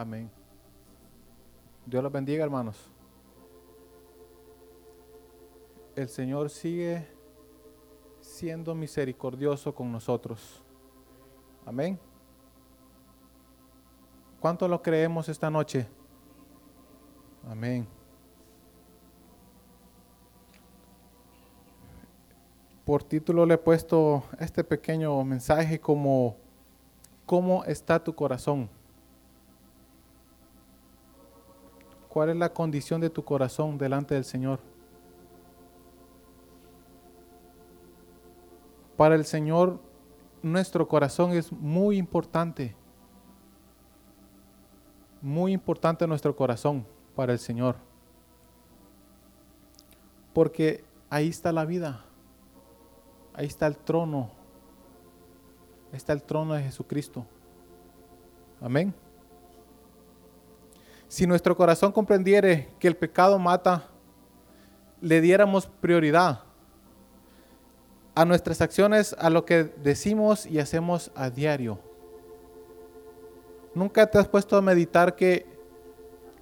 Amén. Dios los bendiga, hermanos. El Señor sigue siendo misericordioso con nosotros. Amén. ¿Cuánto lo creemos esta noche? Amén. Por título le he puesto este pequeño mensaje como ¿Cómo está tu corazón? ¿Cuál es la condición de tu corazón delante del Señor? Para el Señor, nuestro corazón es muy importante. Muy importante nuestro corazón para el Señor. Porque ahí está la vida. Ahí está el trono. Ahí está el trono de Jesucristo. Amén. Si nuestro corazón comprendiere que el pecado mata, le diéramos prioridad a nuestras acciones, a lo que decimos y hacemos a diario. ¿Nunca te has puesto a meditar que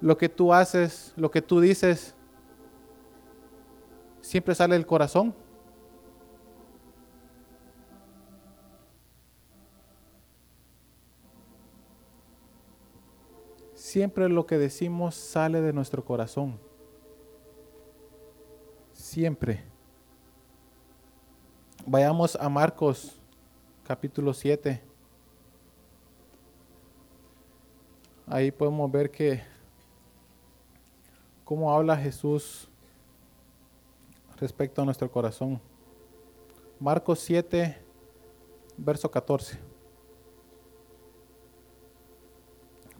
lo que tú haces, lo que tú dices, siempre sale del corazón? Siempre lo que decimos sale de nuestro corazón. Siempre. Vayamos a Marcos capítulo 7. Ahí podemos ver que cómo habla Jesús respecto a nuestro corazón. Marcos 7, verso 14.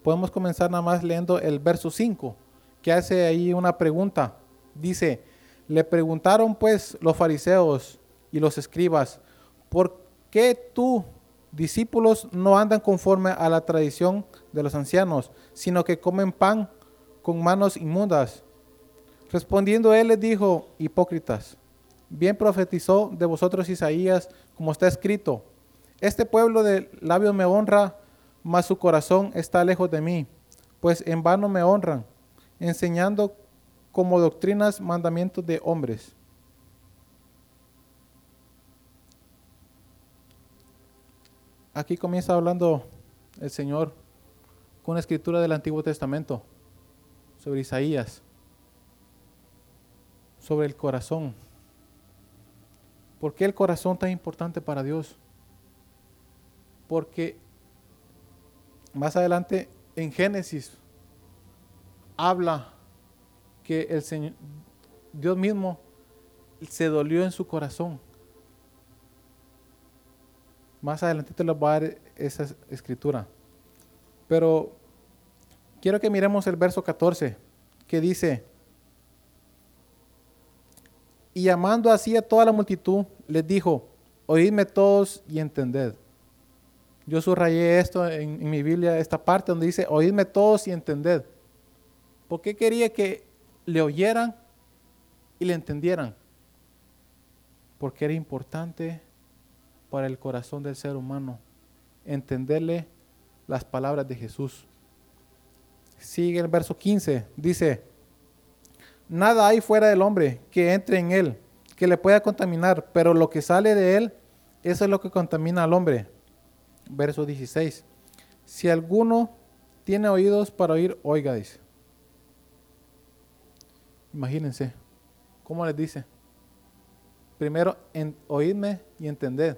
Podemos comenzar nada más leyendo el verso 5, que hace ahí una pregunta. Dice, le preguntaron pues los fariseos y los escribas, ¿por qué tú, discípulos, no andan conforme a la tradición de los ancianos, sino que comen pan con manos inmundas? Respondiendo él les dijo, hipócritas, bien profetizó de vosotros Isaías, como está escrito, este pueblo de labios me honra, mas su corazón está lejos de mí, pues en vano me honran, enseñando como doctrinas mandamientos de hombres. Aquí comienza hablando el Señor con una escritura del Antiguo Testamento sobre Isaías, sobre el corazón. ¿Por qué el corazón tan importante para Dios? Porque más adelante en Génesis habla que el Señor, Dios mismo se dolió en su corazón. Más adelante te lo voy a dar esa escritura. Pero quiero que miremos el verso 14, que dice, y llamando así a toda la multitud, les dijo, oídme todos y entended. Yo subrayé esto en, mi Biblia, esta parte donde dice, oídme todos y entended. ¿Por qué quería que le oyeran y le entendieran? Porque era importante para el corazón del ser humano entenderle las palabras de Jesús. Sigue el verso 15, dice, nada hay fuera del hombre que entre en él, que le pueda contaminar, pero lo que sale de él, eso es lo que contamina al hombre verso 16. Si alguno tiene oídos para oír, oiga, dice. Imagínense, ¿cómo les dice? Primero, en, oídme y entended.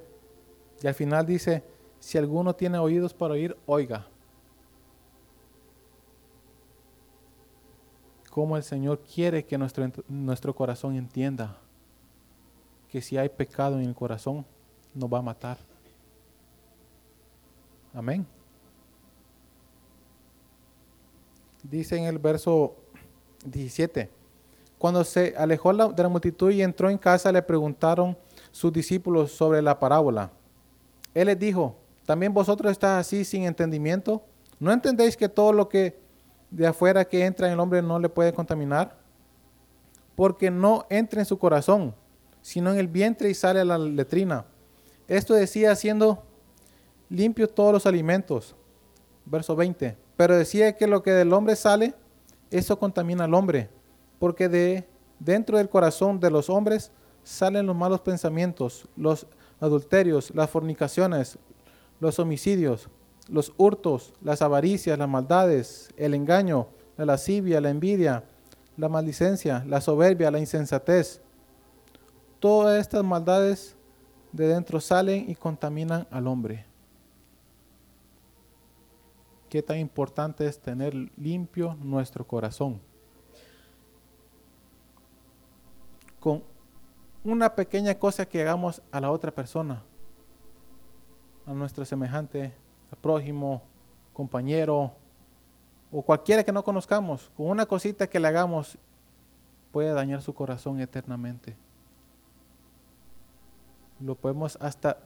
Y al final dice, si alguno tiene oídos para oír, oiga. Cómo el Señor quiere que nuestro, nuestro corazón entienda que si hay pecado en el corazón, nos va a matar. Amén. Dice en el verso 17, cuando se alejó de la multitud y entró en casa, le preguntaron sus discípulos sobre la parábola. Él les dijo, ¿también vosotros estáis así sin entendimiento? ¿No entendéis que todo lo que de afuera que entra en el hombre no le puede contaminar? Porque no entra en su corazón, sino en el vientre y sale a la letrina. Esto decía haciendo limpios todos los alimentos. Verso 20. Pero decía que lo que del hombre sale, eso contamina al hombre, porque de dentro del corazón de los hombres salen los malos pensamientos, los adulterios, las fornicaciones, los homicidios, los hurtos, las avaricias, las maldades, el engaño, la lascivia, la envidia, la maldicencia, la soberbia, la insensatez. Todas estas maldades de dentro salen y contaminan al hombre. Qué tan importante es tener limpio nuestro corazón. Con una pequeña cosa que hagamos a la otra persona, a nuestro semejante, al prójimo, compañero o cualquiera que no conozcamos, con una cosita que le hagamos puede dañar su corazón eternamente. Lo podemos hasta,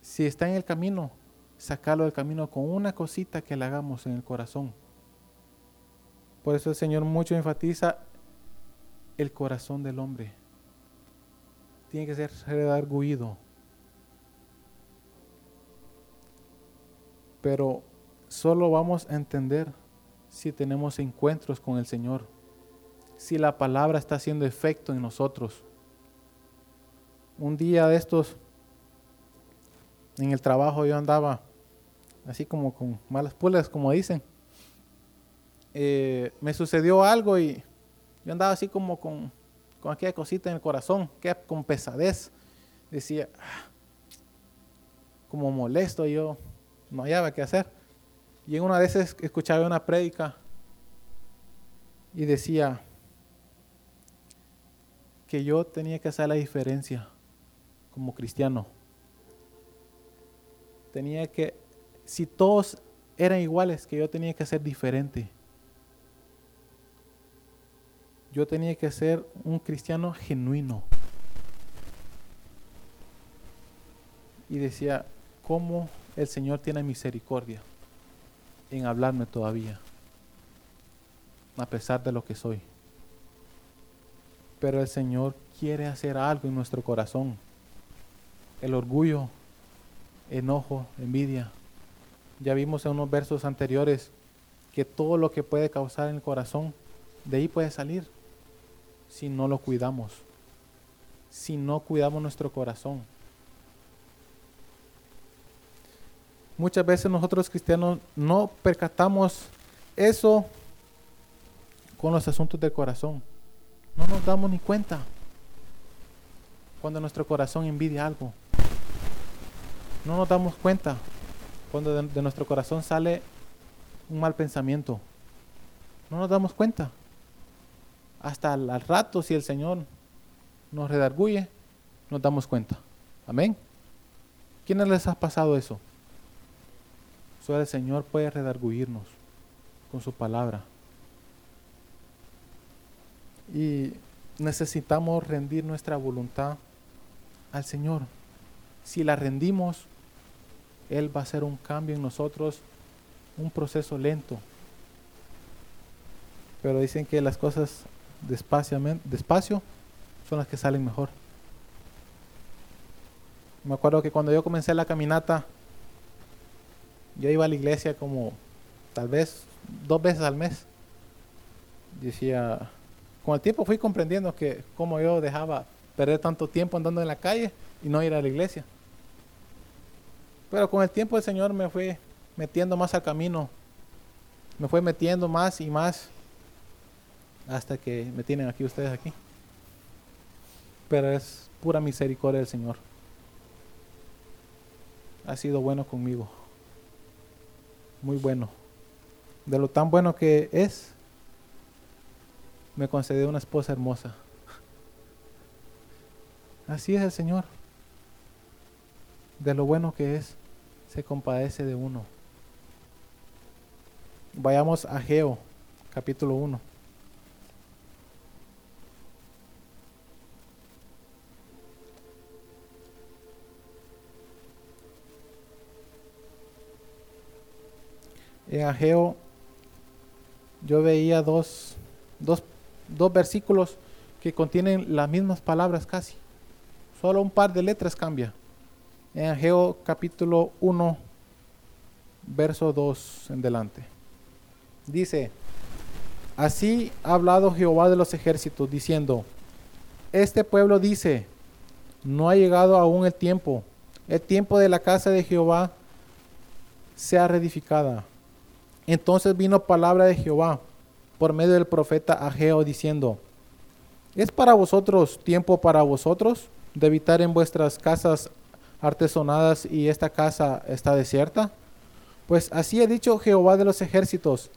si está en el camino, sacarlo del camino con una cosita que le hagamos en el corazón. Por eso el Señor mucho enfatiza el corazón del hombre tiene que ser redarguido. Pero solo vamos a entender si tenemos encuentros con el Señor, si la palabra está haciendo efecto en nosotros. Un día de estos, en el trabajo yo andaba así como con malas pulgas, como dicen. Eh, me sucedió algo y yo andaba así como con con aquella cosita en el corazón, que con pesadez. Decía, ah, como molesto, yo no hallaba qué hacer. Y en una vez escuchaba una prédica y decía que yo tenía que hacer la diferencia como cristiano. Tenía que, si todos eran iguales, que yo tenía que ser diferente. yo tenía que ser un cristiano genuino. Y decía, ¿cómo el Señor tiene misericordia en hablarme todavía? A pesar de lo que soy. Pero el Señor quiere hacer algo en nuestro corazón. El orgullo, enojo, envidia. Ya vimos en unos versos anteriores que todo lo que puede causar en el corazón, de ahí puede salir si no lo cuidamos, si no cuidamos nuestro corazón. Muchas veces nosotros cristianos no percatamos eso con los asuntos del corazón. No nos damos ni cuenta cuando nuestro corazón envidia algo. No nos damos cuenta cuando de, nuestro corazón sale un mal pensamiento. No nos damos cuenta hasta al, rato, si el Señor nos redarguye, nos damos cuenta. Amén. ¿Quiénes les ha pasado eso? Solo el Señor puede redarguirnos con su palabra. Y necesitamos rendir nuestra voluntad al Señor. Si la rendimos, Él va a hacer un cambio en nosotros, un proceso lento. Pero dicen que las cosas despacio son las que salen mejor. Me acuerdo que cuando yo comencé la caminata, yo iba a la iglesia como tal vez dos veces al mes. Decía, con el tiempo fui comprendiendo que como yo dejaba perder tanto tiempo andando en la calle y no ir a la iglesia. Pero con el tiempo el Señor me fue metiendo más al camino, me fue metiendo más y más hasta que me tienen aquí ustedes aquí. Pero es pura misericordia del Señor. Ha sido bueno conmigo. Muy bueno. De lo tan bueno que es, me concedió una esposa hermosa. Así es el Señor. De lo bueno que es, se compadece de uno. Vayamos a Geo, capítulo 1. en Ageo yo veía dos, dos, dos versículos que contienen las mismas palabras casi. Solo un par de letras cambia. En Ageo capítulo 1, verso 2 en delante. Dice, así ha hablado Jehová de los ejércitos, diciendo, este pueblo dice, no ha llegado aún el tiempo, el tiempo de la casa de Jehová sea reedificada. Entonces vino palabra de Jehová por medio del profeta Ageo diciendo, ¿es para vosotros tiempo para vosotros de habitar en vuestras casas artesonadas y esta casa está desierta? Pues así ha dicho Jehová de los ejércitos,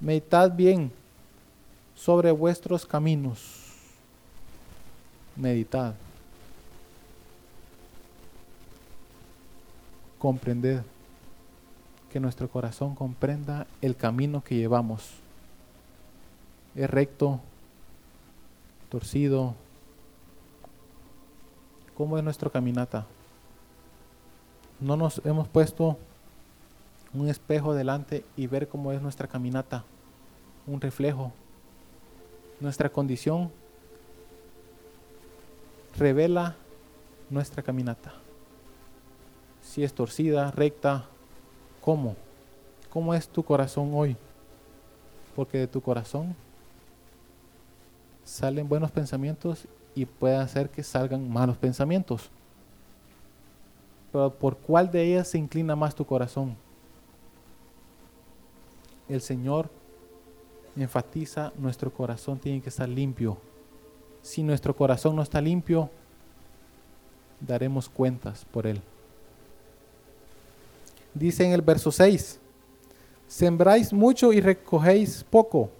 meditad bien sobre vuestros caminos. Meditad. Comprended. Que nuestro corazón comprenda el camino que llevamos. Es recto, torcido. ¿Cómo es nuestra caminata? No nos hemos puesto un espejo delante y ver cómo es nuestra caminata, un reflejo. Nuestra condición revela nuestra caminata. Si es torcida, recta, ¿cómo? ¿Cómo es tu corazón hoy? Porque de tu corazón salen buenos pensamientos y puede hacer que salgan malos pensamientos. Pero ¿por cuál de ellas se inclina más tu corazón? el Señor enfatiza, nuestro corazón tiene que estar limpio. Si nuestro corazón no está limpio, daremos cuentas por él. Dice en el verso 6, sembráis mucho y recogéis poco,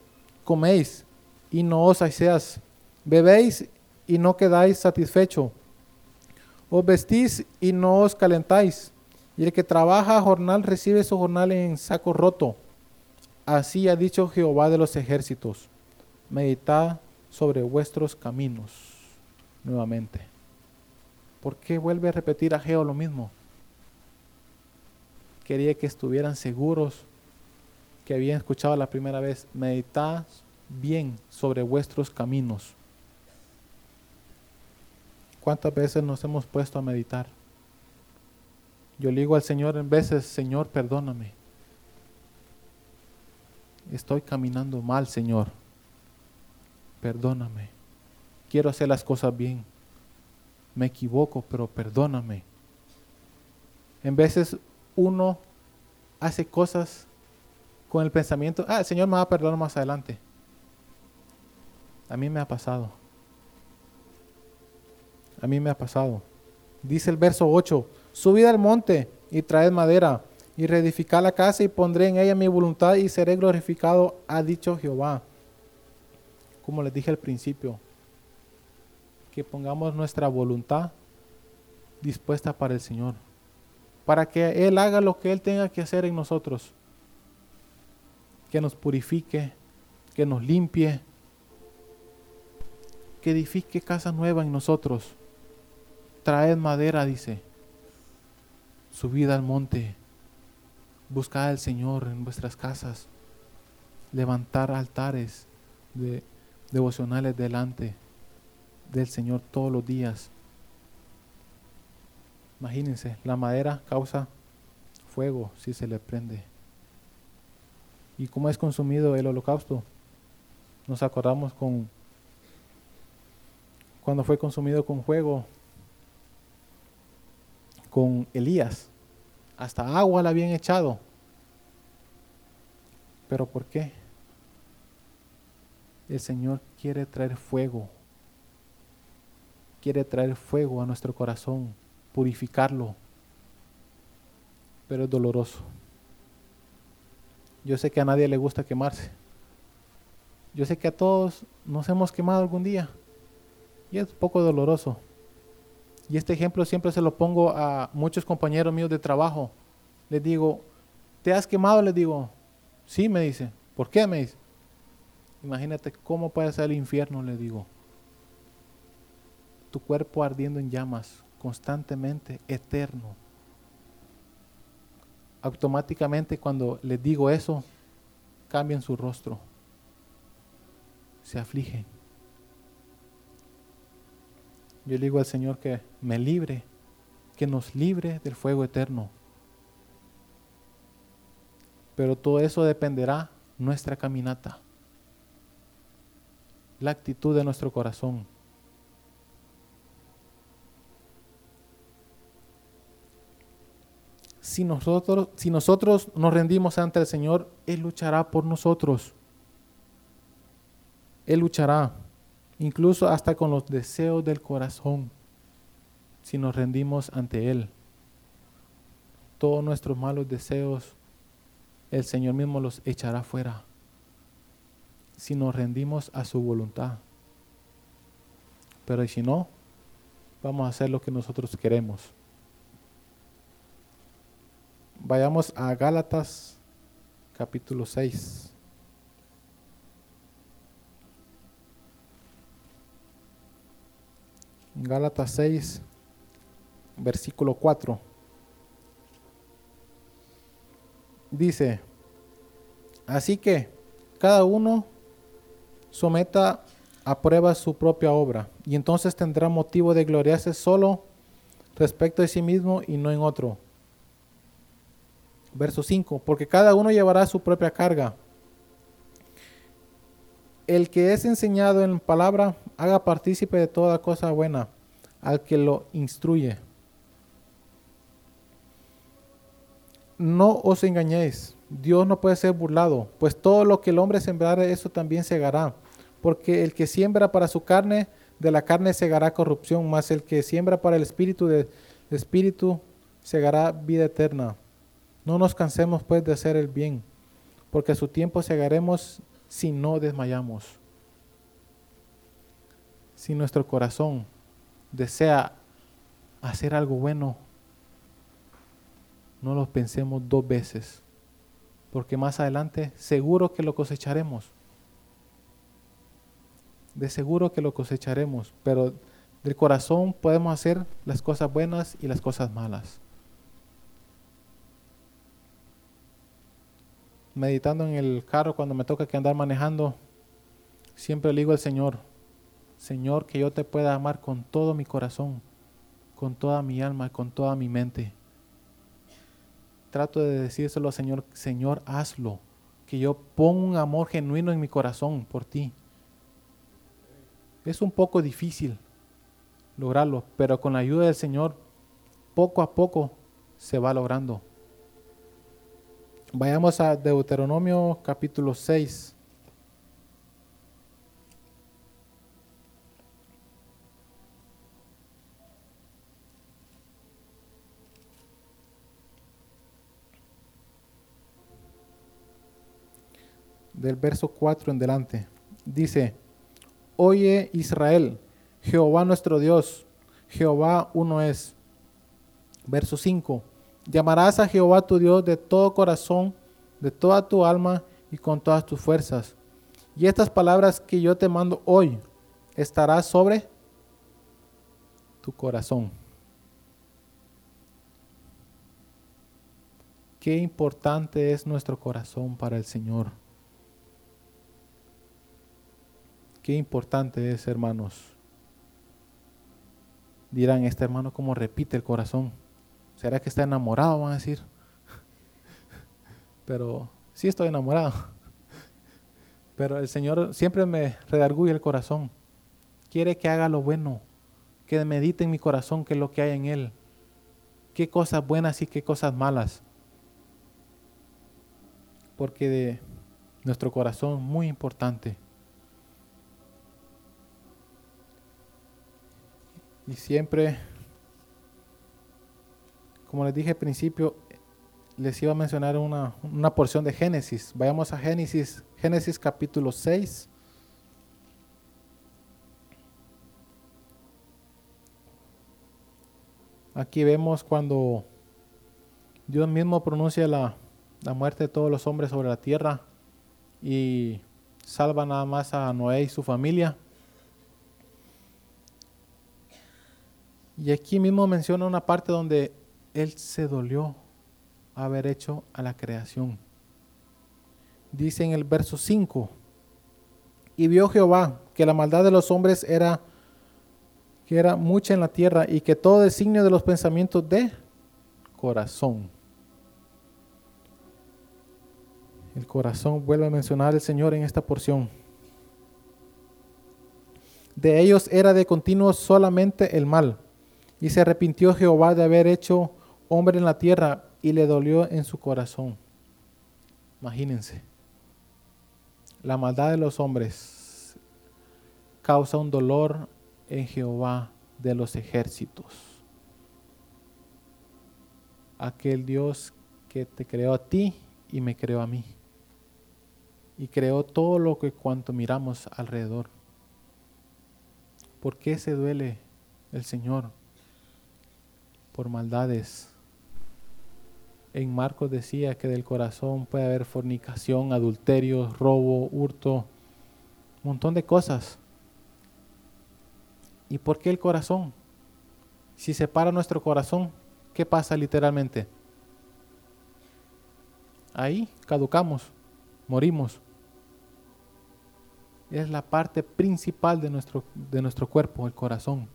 coméis y no os saciáis, bebéis y no quedáis satisfecho, os vestís y no os calentáis, y el que trabaja jornal recibe su jornal en saco roto Así ha dicho Jehová de los ejércitos, meditad sobre vuestros caminos nuevamente. ¿Por qué vuelve a repetir a Jehová lo mismo? Quería que estuvieran seguros que habían escuchado la primera vez, meditad bien sobre vuestros caminos. ¿Cuántas veces nos hemos puesto a meditar? Yo le digo al Señor en veces, Señor, perdóname estoy caminando mal, Señor. Perdóname. Quiero hacer las cosas bien. Me equivoco, pero perdóname. En veces uno hace cosas con el pensamiento, ah, el Señor me va a perdonar más adelante. A mí me ha pasado. A mí me ha pasado. Dice el verso 8, subid al monte y traed madera y reedificar la casa y pondré en ella mi voluntad y seré glorificado, ha dicho Jehová. Como les dije al principio, que pongamos nuestra voluntad dispuesta para el Señor, para que Él haga lo que Él tenga que hacer en nosotros, que nos purifique, que nos limpie, que edifique casa nueva en nosotros. Traed madera, dice, subid al monte Buscar al Señor en vuestras casas. Levantar altares de devocionales delante del Señor todos los días. Imagínense, la madera causa fuego si se le prende. ¿Y cómo es consumido el holocausto? Nos acordamos con cuando fue consumido con fuego con Elías. Hasta agua la habían echado. ¿Pero por qué? El Señor quiere traer fuego. Quiere traer fuego a nuestro corazón, purificarlo. Pero es doloroso. Yo sé que a nadie le gusta quemarse. Yo sé que a todos nos hemos quemado algún día. Y es poco doloroso. Y este ejemplo siempre se lo pongo a muchos compañeros míos de trabajo. Les digo, ¿te has quemado? Les digo, sí, me dice. ¿Por qué? Me dice. Imagínate cómo puede ser el infierno, le digo. Tu cuerpo ardiendo en llamas, constantemente, eterno. Automáticamente cuando les digo eso, cambian su rostro. Se afligen yo le digo al Señor que me libre, que nos libre del fuego eterno. Pero todo eso dependerá nuestra caminata, la actitud de nuestro corazón. Si nosotros, si nosotros nos rendimos ante el Señor, Él luchará por nosotros. Él luchará, incluso hasta con los deseos del corazón, si nos rendimos ante Él. Todos nuestros malos deseos, el Señor mismo los echará fuera, si nos rendimos a su voluntad. Pero si no, vamos a hacer lo que nosotros queremos. Vayamos a Gálatas capítulo 6. Gálatas 6, versículo 4. Dice, así que cada uno someta a prueba su propia obra y entonces tendrá motivo de gloriarse solo respecto de sí mismo y no en otro. Verso 5, porque cada uno llevará su propia carga. El que es enseñado en palabra, haga partícipe de toda cosa buena al que lo instruye. No os engañéis, Dios no puede ser burlado, pues todo lo que el hombre sembrare, eso también segará. Porque el que siembra para su carne, de la carne segará corrupción, mas el que siembra para el espíritu, del espíritu segará vida eterna. No nos cansemos pues de hacer el bien, porque a su tiempo segaremos si no desmayamos. Si nuestro corazón desea hacer algo bueno, no lo pensemos dos veces, porque más adelante seguro que lo cosecharemos. De seguro que lo cosecharemos, pero del corazón podemos hacer las cosas buenas y las cosas malas. meditando en el carro cuando me toca que andar manejando, siempre le digo al Señor, Señor, que yo te pueda amar con todo mi corazón, con toda mi alma, con toda mi mente. Trato de decírselo Señor, Señor, hazlo, que yo ponga un amor genuino en mi corazón por ti. Es un poco difícil lograrlo, pero con la ayuda del Señor, poco a poco se va logrando. Vayamos a Deuteronomio capítulo 6. Del verso 4 en delante. Dice, Oye Israel, Jehová nuestro Dios, Jehová uno es. Verso 5 Llamarás a Jehová tu Dios de todo corazón, de toda tu alma y con todas tus fuerzas. Y estas palabras que yo te mando hoy estarán sobre tu corazón. Qué importante es nuestro corazón para el Señor. Qué importante es, hermanos. Dirán, este hermano como repite el corazón. ¿Será que está enamorado? Van a decir. Pero sí estoy enamorado. Pero el Señor siempre me redarguye el corazón. Quiere que haga lo bueno, que medite en mi corazón qué es lo que hay en Él. Qué cosas buenas y qué cosas malas. Porque de nuestro corazón muy importante. Y siempre como les dije al principio, les iba a mencionar una, porción de Génesis. Vayamos a Génesis, Génesis capítulo 6. Aquí vemos cuando Dios mismo pronuncia la, la, muerte de todos los hombres sobre la tierra y salva nada más a Noé y su familia. Y aquí mismo menciona una parte donde él se dolió haber hecho a la creación. Dice en el verso 5, y vio Jehová que la maldad de los hombres era que era mucha en la tierra y que todo designio de los pensamientos de corazón El corazón vuelve a mencionar el Señor en esta porción. De ellos era de continuo solamente el mal. Y se arrepintió Jehová de haber hecho hombre en la tierra y le dolió en su corazón. Imagínense. La maldad de los hombres causa un dolor en Jehová de los ejércitos. Aquel Dios que te creó a ti y me creó a mí. Y creó todo lo que cuanto miramos alrededor. ¿Por qué se duele el Señor? Por maldades. En Marcos decía que del corazón puede haber fornicación, adulterio, robo, hurto, un montón de cosas. ¿Y por qué el corazón? Si se para nuestro corazón, ¿qué pasa literalmente? Ahí caducamos, morimos es la parte principal de nuestro, de nuestro cuerpo, el corazón.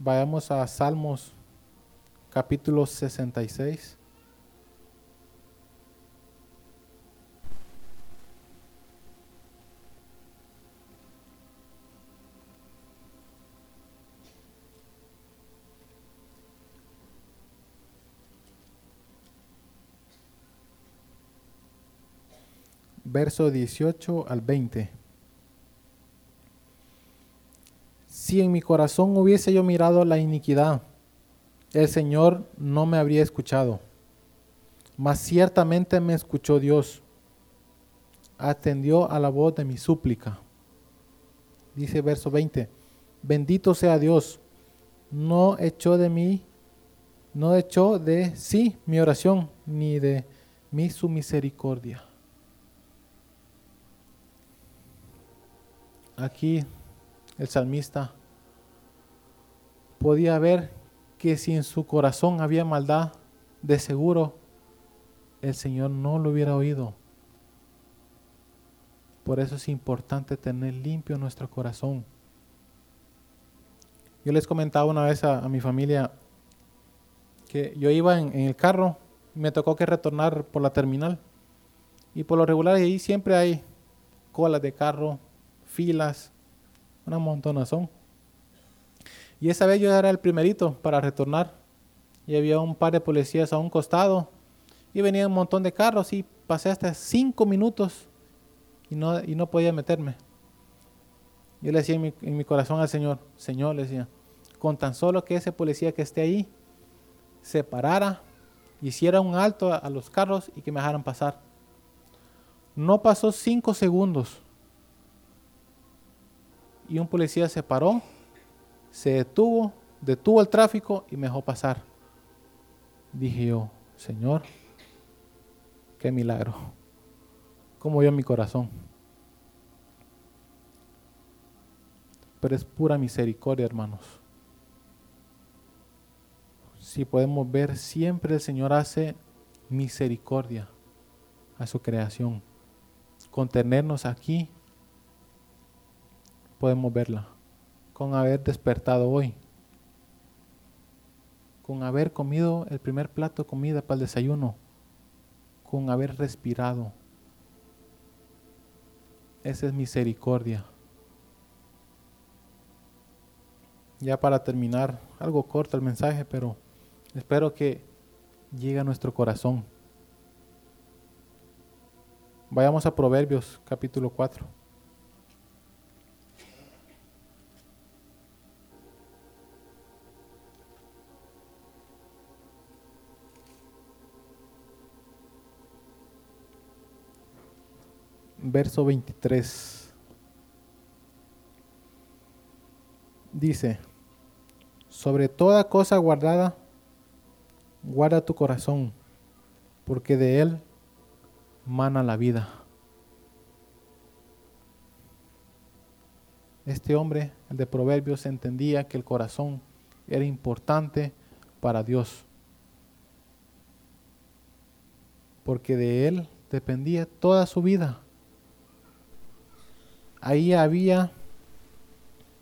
Vayamos a Salmos capítulo 66. verso 18 al 20. Si en mi corazón hubiese yo mirado la iniquidad, el Señor no me habría escuchado. Mas ciertamente me escuchó Dios. Atendió a la voz de mi súplica. Dice verso 20. Bendito sea Dios. No echó de mí, no echó de sí mi oración, ni de mí su misericordia. aquí el salmista podía ver que si en su corazón había maldad, de seguro el Señor no lo hubiera oído. Por eso es importante tener limpio nuestro corazón. Yo les comentaba una vez a, mi familia que yo iba en, el carro me tocó que retornar por la terminal. Y por lo regular ahí siempre hay colas de carro, filas, una montonazón. Y esa vez yo era el primerito para retornar. Y había un par de policías a un costado. Y venía un montón de carros y pasé hasta cinco minutos y no, y no podía meterme. Yo le decía en mi, corazón al Señor, Señor, le decía, con tan solo que ese policía que esté ahí se parara, hiciera un alto a los carros y que me dejaran pasar. No pasó cinco segundos y un policía se paró, se detuvo, detuvo el tráfico y me dejó pasar. Dije yo, Señor, qué milagro. Yo en mi corazón. Pero es pura misericordia, hermanos. Si podemos ver, siempre el Señor hace misericordia a su creación. Con tenernos aquí podemos verla. Con haber despertado hoy. Con haber comido el primer plato de comida para el desayuno. Con haber respirado. Esa es misericordia. Ya para terminar, algo corto el mensaje, pero espero que llegue a nuestro corazón. Vayamos a Proverbios capítulo 4. Verso 23. Dice, sobre toda cosa guardada, guarda tu corazón, porque de él mana la vida. Este hombre, el de Proverbios, entendía que el corazón era importante para Dios, porque de él dependía toda su vida ahí había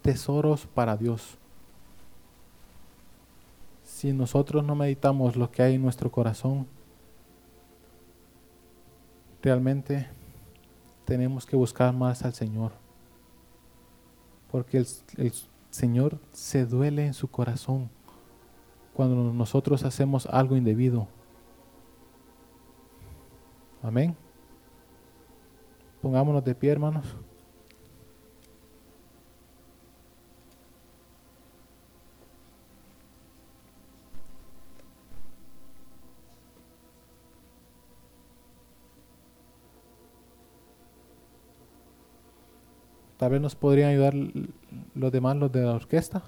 tesoros para Dios. si nosotros no meditamos lo que hay en nuestro corazón, realmente tenemos que buscar más al Señor. Porque el, Señor se duele en su corazón cuando nosotros hacemos algo indebido. Amén. Pongámonos de pie, hermanos. Tal vez nos podrían ayudar los demás, los de la orquesta.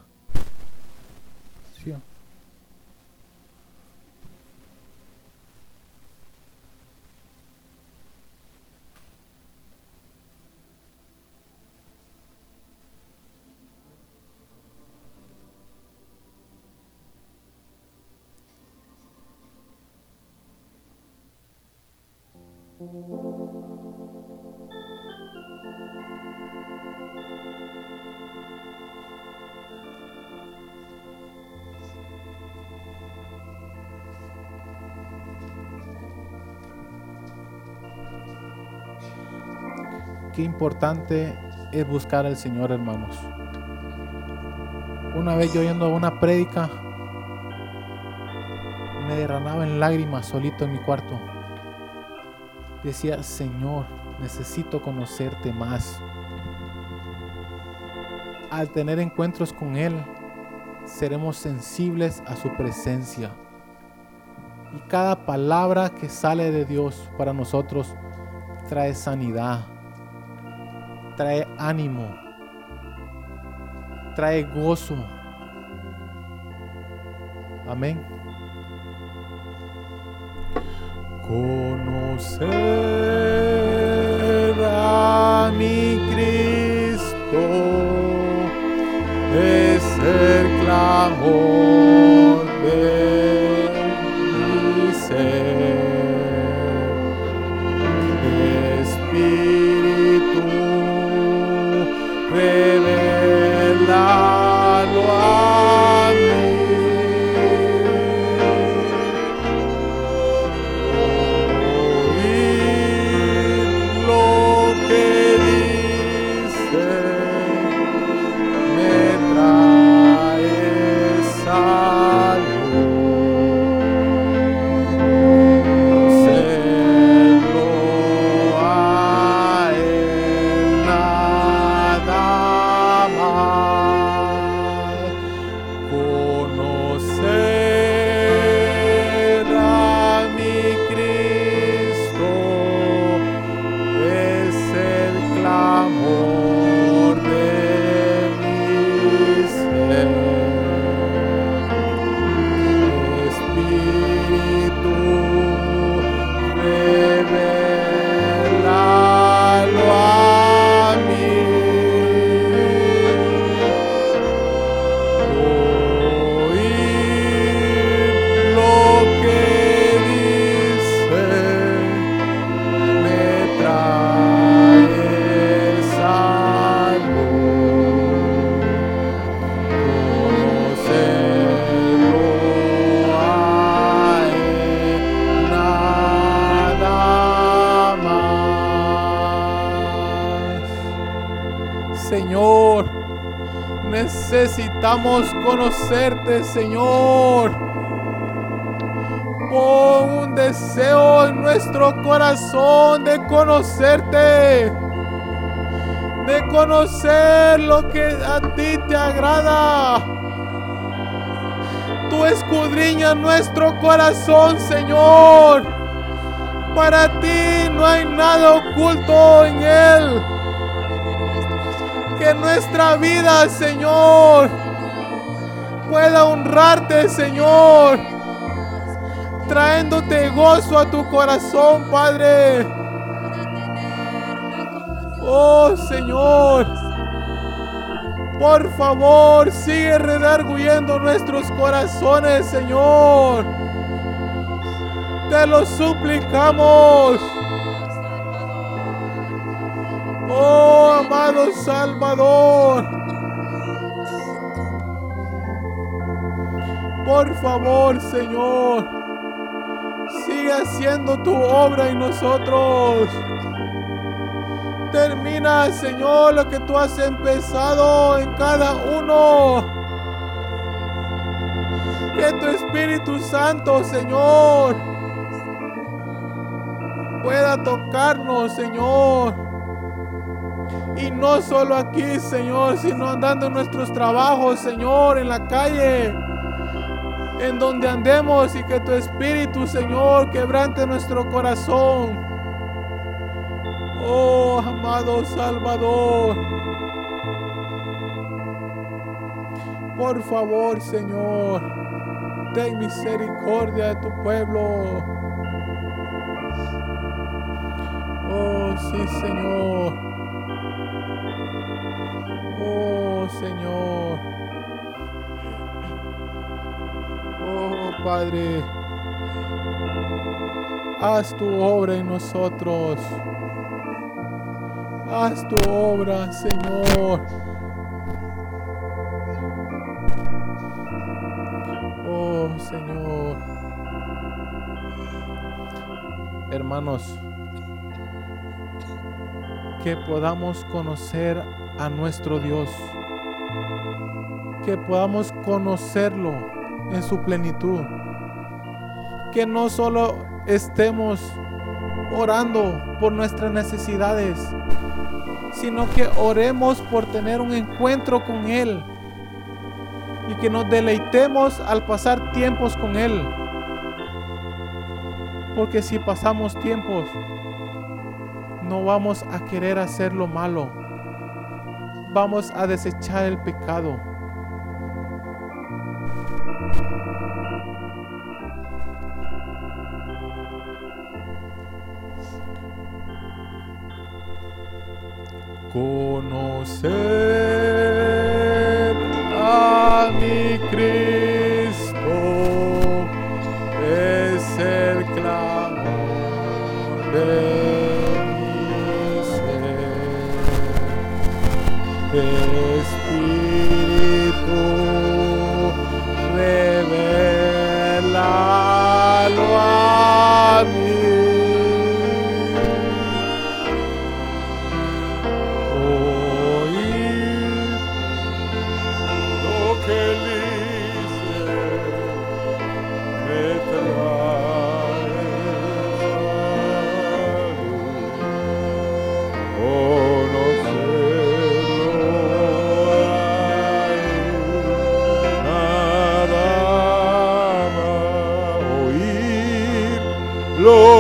Qué importante es buscar al Señor, hermanos. Una vez yo yendo a una prédica, me derramaba en lágrimas solito en mi cuarto. Decía, Señor, necesito conocerte más. Al tener encuentros con Él, seremos sensibles a su presencia. Y cada palabra que sale de Dios para nosotros trae sanidad, trae ánimo, trae gozo. Amén. Conocer a mi Cristo es el clamor necesitamos conocerte, Señor. Pon un deseo en nuestro corazón de conocerte de conocer lo que a ti te agrada. Tú escudriñas nuestro corazón, Señor. Para ti no hay nada oculto en él. Que nuestra vida, Señor, pueda honrarte, Señor. Trayéndote gozo a tu corazón, Padre. Oh Señor, por favor, sigue redarguyendo nuestros corazones, Señor. Te lo suplicamos. Oh amado Salvador. Por favor, Señor, sigue haciendo tu obra en nosotros. Termina, Señor, lo que tú has empezado en cada uno. Que tu Espíritu Santo, Señor, pueda tocarnos, Señor. Y no solo aquí, Señor, sino andando en nuestros trabajos, Señor, en la calle, en donde andemos y que tu Espíritu, Señor, quebrante nuestro corazón. Oh, amado Salvador. Por favor, Señor, ten misericordia de tu pueblo. Oh, sí, Señor. Oh, Señor. Oh, Padre. Haz tu obra en nosotros. Haz tu obra, Señor. Oh, Señor. Hermanos, que podamos conocer a nuestro Dios. Que podamos conocerlo en su plenitud. Que no solo estemos orando por nuestras necesidades, sino que oremos por tener un encuentro con Él y que nos deleitemos al pasar tiempos con Él. Porque si pasamos tiempos, no vamos a querer hacer lo malo. Vamos a desechar el pecado. Conocer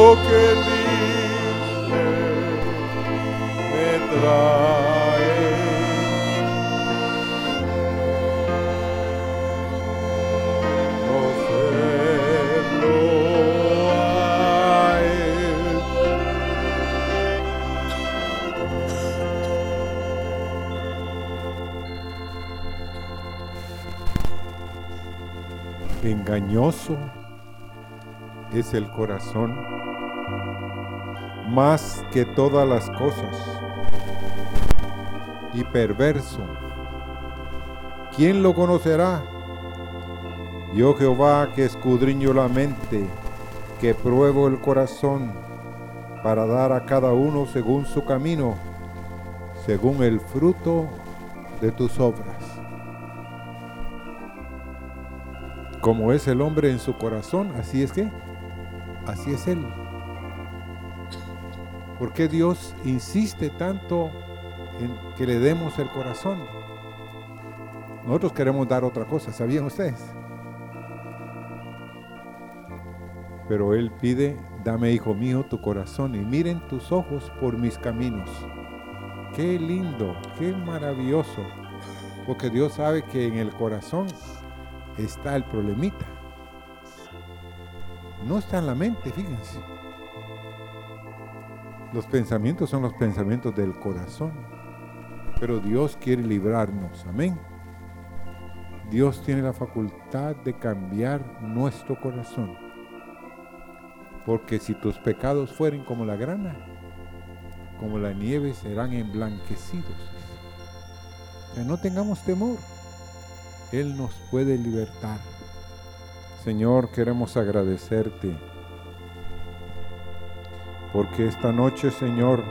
lo que dice me trae conocerlo a él. Engañoso es el corazón más que todas las cosas y perverso. ¿Quién lo conocerá? Yo Jehová que escudriño la mente, que pruebo el corazón para dar a cada uno según su camino, según el fruto de tus obras. Como es el hombre en su corazón, así es que, así es él. ¿Por qué Dios insiste tanto en que le demos el corazón? Nosotros queremos dar otra cosa, ¿sabían ustedes? Pero Él pide, dame hijo mío tu corazón y miren tus ojos por mis caminos. Qué lindo, qué maravilloso, porque Dios sabe que en el corazón está el problemita. No está en la mente, fíjense. Los pensamientos son los pensamientos del corazón. Pero Dios quiere librarnos. Amén. Dios tiene la facultad de cambiar nuestro corazón. Porque si tus pecados fueren como la grana, como la nieve serán emblanquecidos. No tengamos temor. Él nos puede libertar. Señor, queremos agradecerte. Porque esta noche, Señor,